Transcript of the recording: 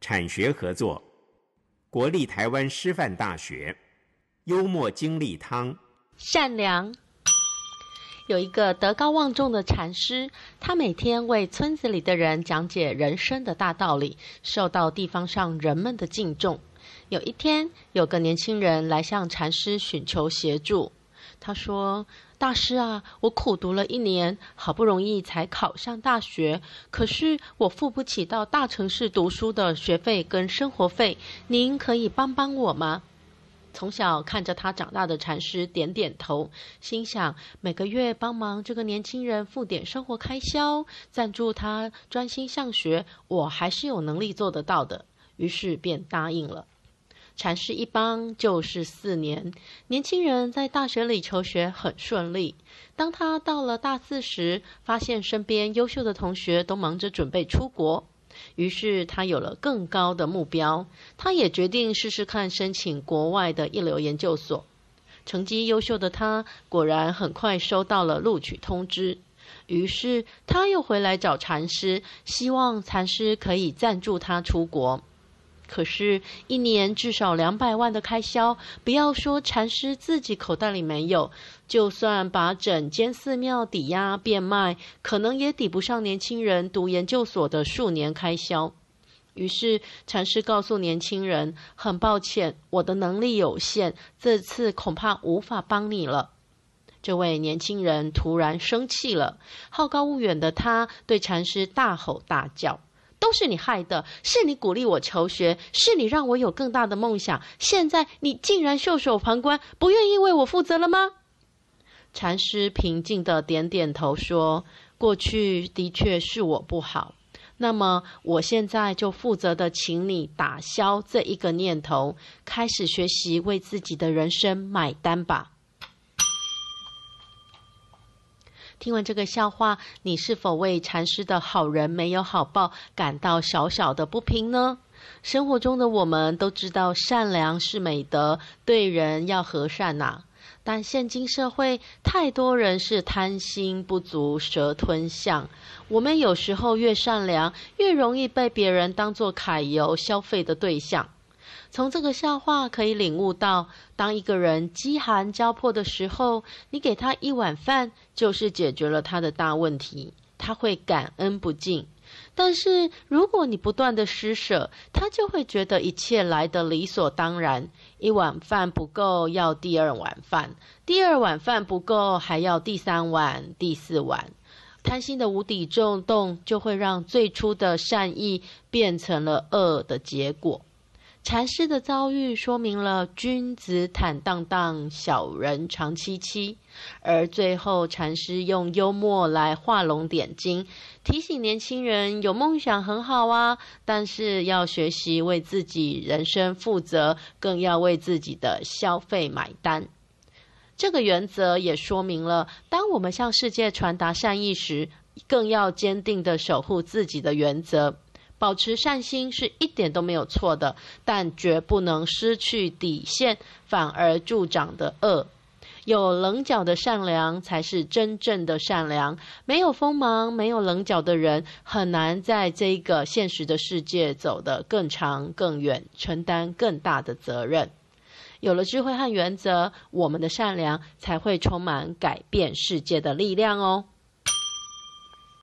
产学合作，国立台湾师范大学，幽默经历汤，善良。有一个德高望重的禅师，他每天为村子里的人讲解人生的大道理，受到地方上人们的敬重。有一天，有个年轻人来向禅师寻求协助。他说：“大师啊，我苦读了一年，好不容易才考上大学，可是我付不起到大城市读书的学费跟生活费，您可以帮帮我吗？”从小看着他长大的禅师点点头，心想每个月帮忙这个年轻人付点生活开销，赞助他专心上学，我还是有能力做得到的。于是便答应了。禅师一帮就是四年，年轻人在大学里求学很顺利。当他到了大四时，发现身边优秀的同学都忙着准备出国，于是他有了更高的目标。他也决定试试看申请国外的一流研究所。成绩优秀的他果然很快收到了录取通知，于是他又回来找禅师，希望禅师可以赞助他出国。可是，一年至少两百万的开销，不要说禅师自己口袋里没有，就算把整间寺庙抵押变卖，可能也抵不上年轻人读研究所的数年开销。于是，禅师告诉年轻人：“很抱歉，我的能力有限，这次恐怕无法帮你了。”这位年轻人突然生气了，好高骛远的他对禅师大吼大叫。都是你害的，是你鼓励我求学，是你让我有更大的梦想。现在你竟然袖手旁观，不愿意为我负责了吗？禅师平静地点点头说：“过去的确是我不好，那么我现在就负责的，请你打消这一个念头，开始学习为自己的人生买单吧。”听完这个笑话，你是否为禅师的好人没有好报感到小小的不平呢？生活中的我们都知道善良是美德，对人要和善呐、啊。但现今社会太多人是贪心不足蛇吞象，我们有时候越善良，越容易被别人当作揩油消费的对象。从这个笑话可以领悟到，当一个人饥寒交迫的时候，你给他一碗饭，就是解决了他的大问题，他会感恩不尽。但是如果你不断的施舍，他就会觉得一切来得理所当然。一碗饭不够，要第二碗饭；第二碗饭不够，还要第三碗、第四碗。贪心的无底洞洞，就会让最初的善意变成了恶的结果。禅师的遭遇说明了君子坦荡荡，小人长戚戚。而最后，禅师用幽默来画龙点睛，提醒年轻人有梦想很好啊，但是要学习为自己人生负责，更要为自己的消费买单。这个原则也说明了，当我们向世界传达善意时，更要坚定地守护自己的原则。保持善心是一点都没有错的，但绝不能失去底线，反而助长的恶。有棱角的善良才是真正的善良。没有锋芒、没有棱角的人，很难在这个现实的世界走得更长更远，承担更大的责任。有了智慧和原则，我们的善良才会充满改变世界的力量哦。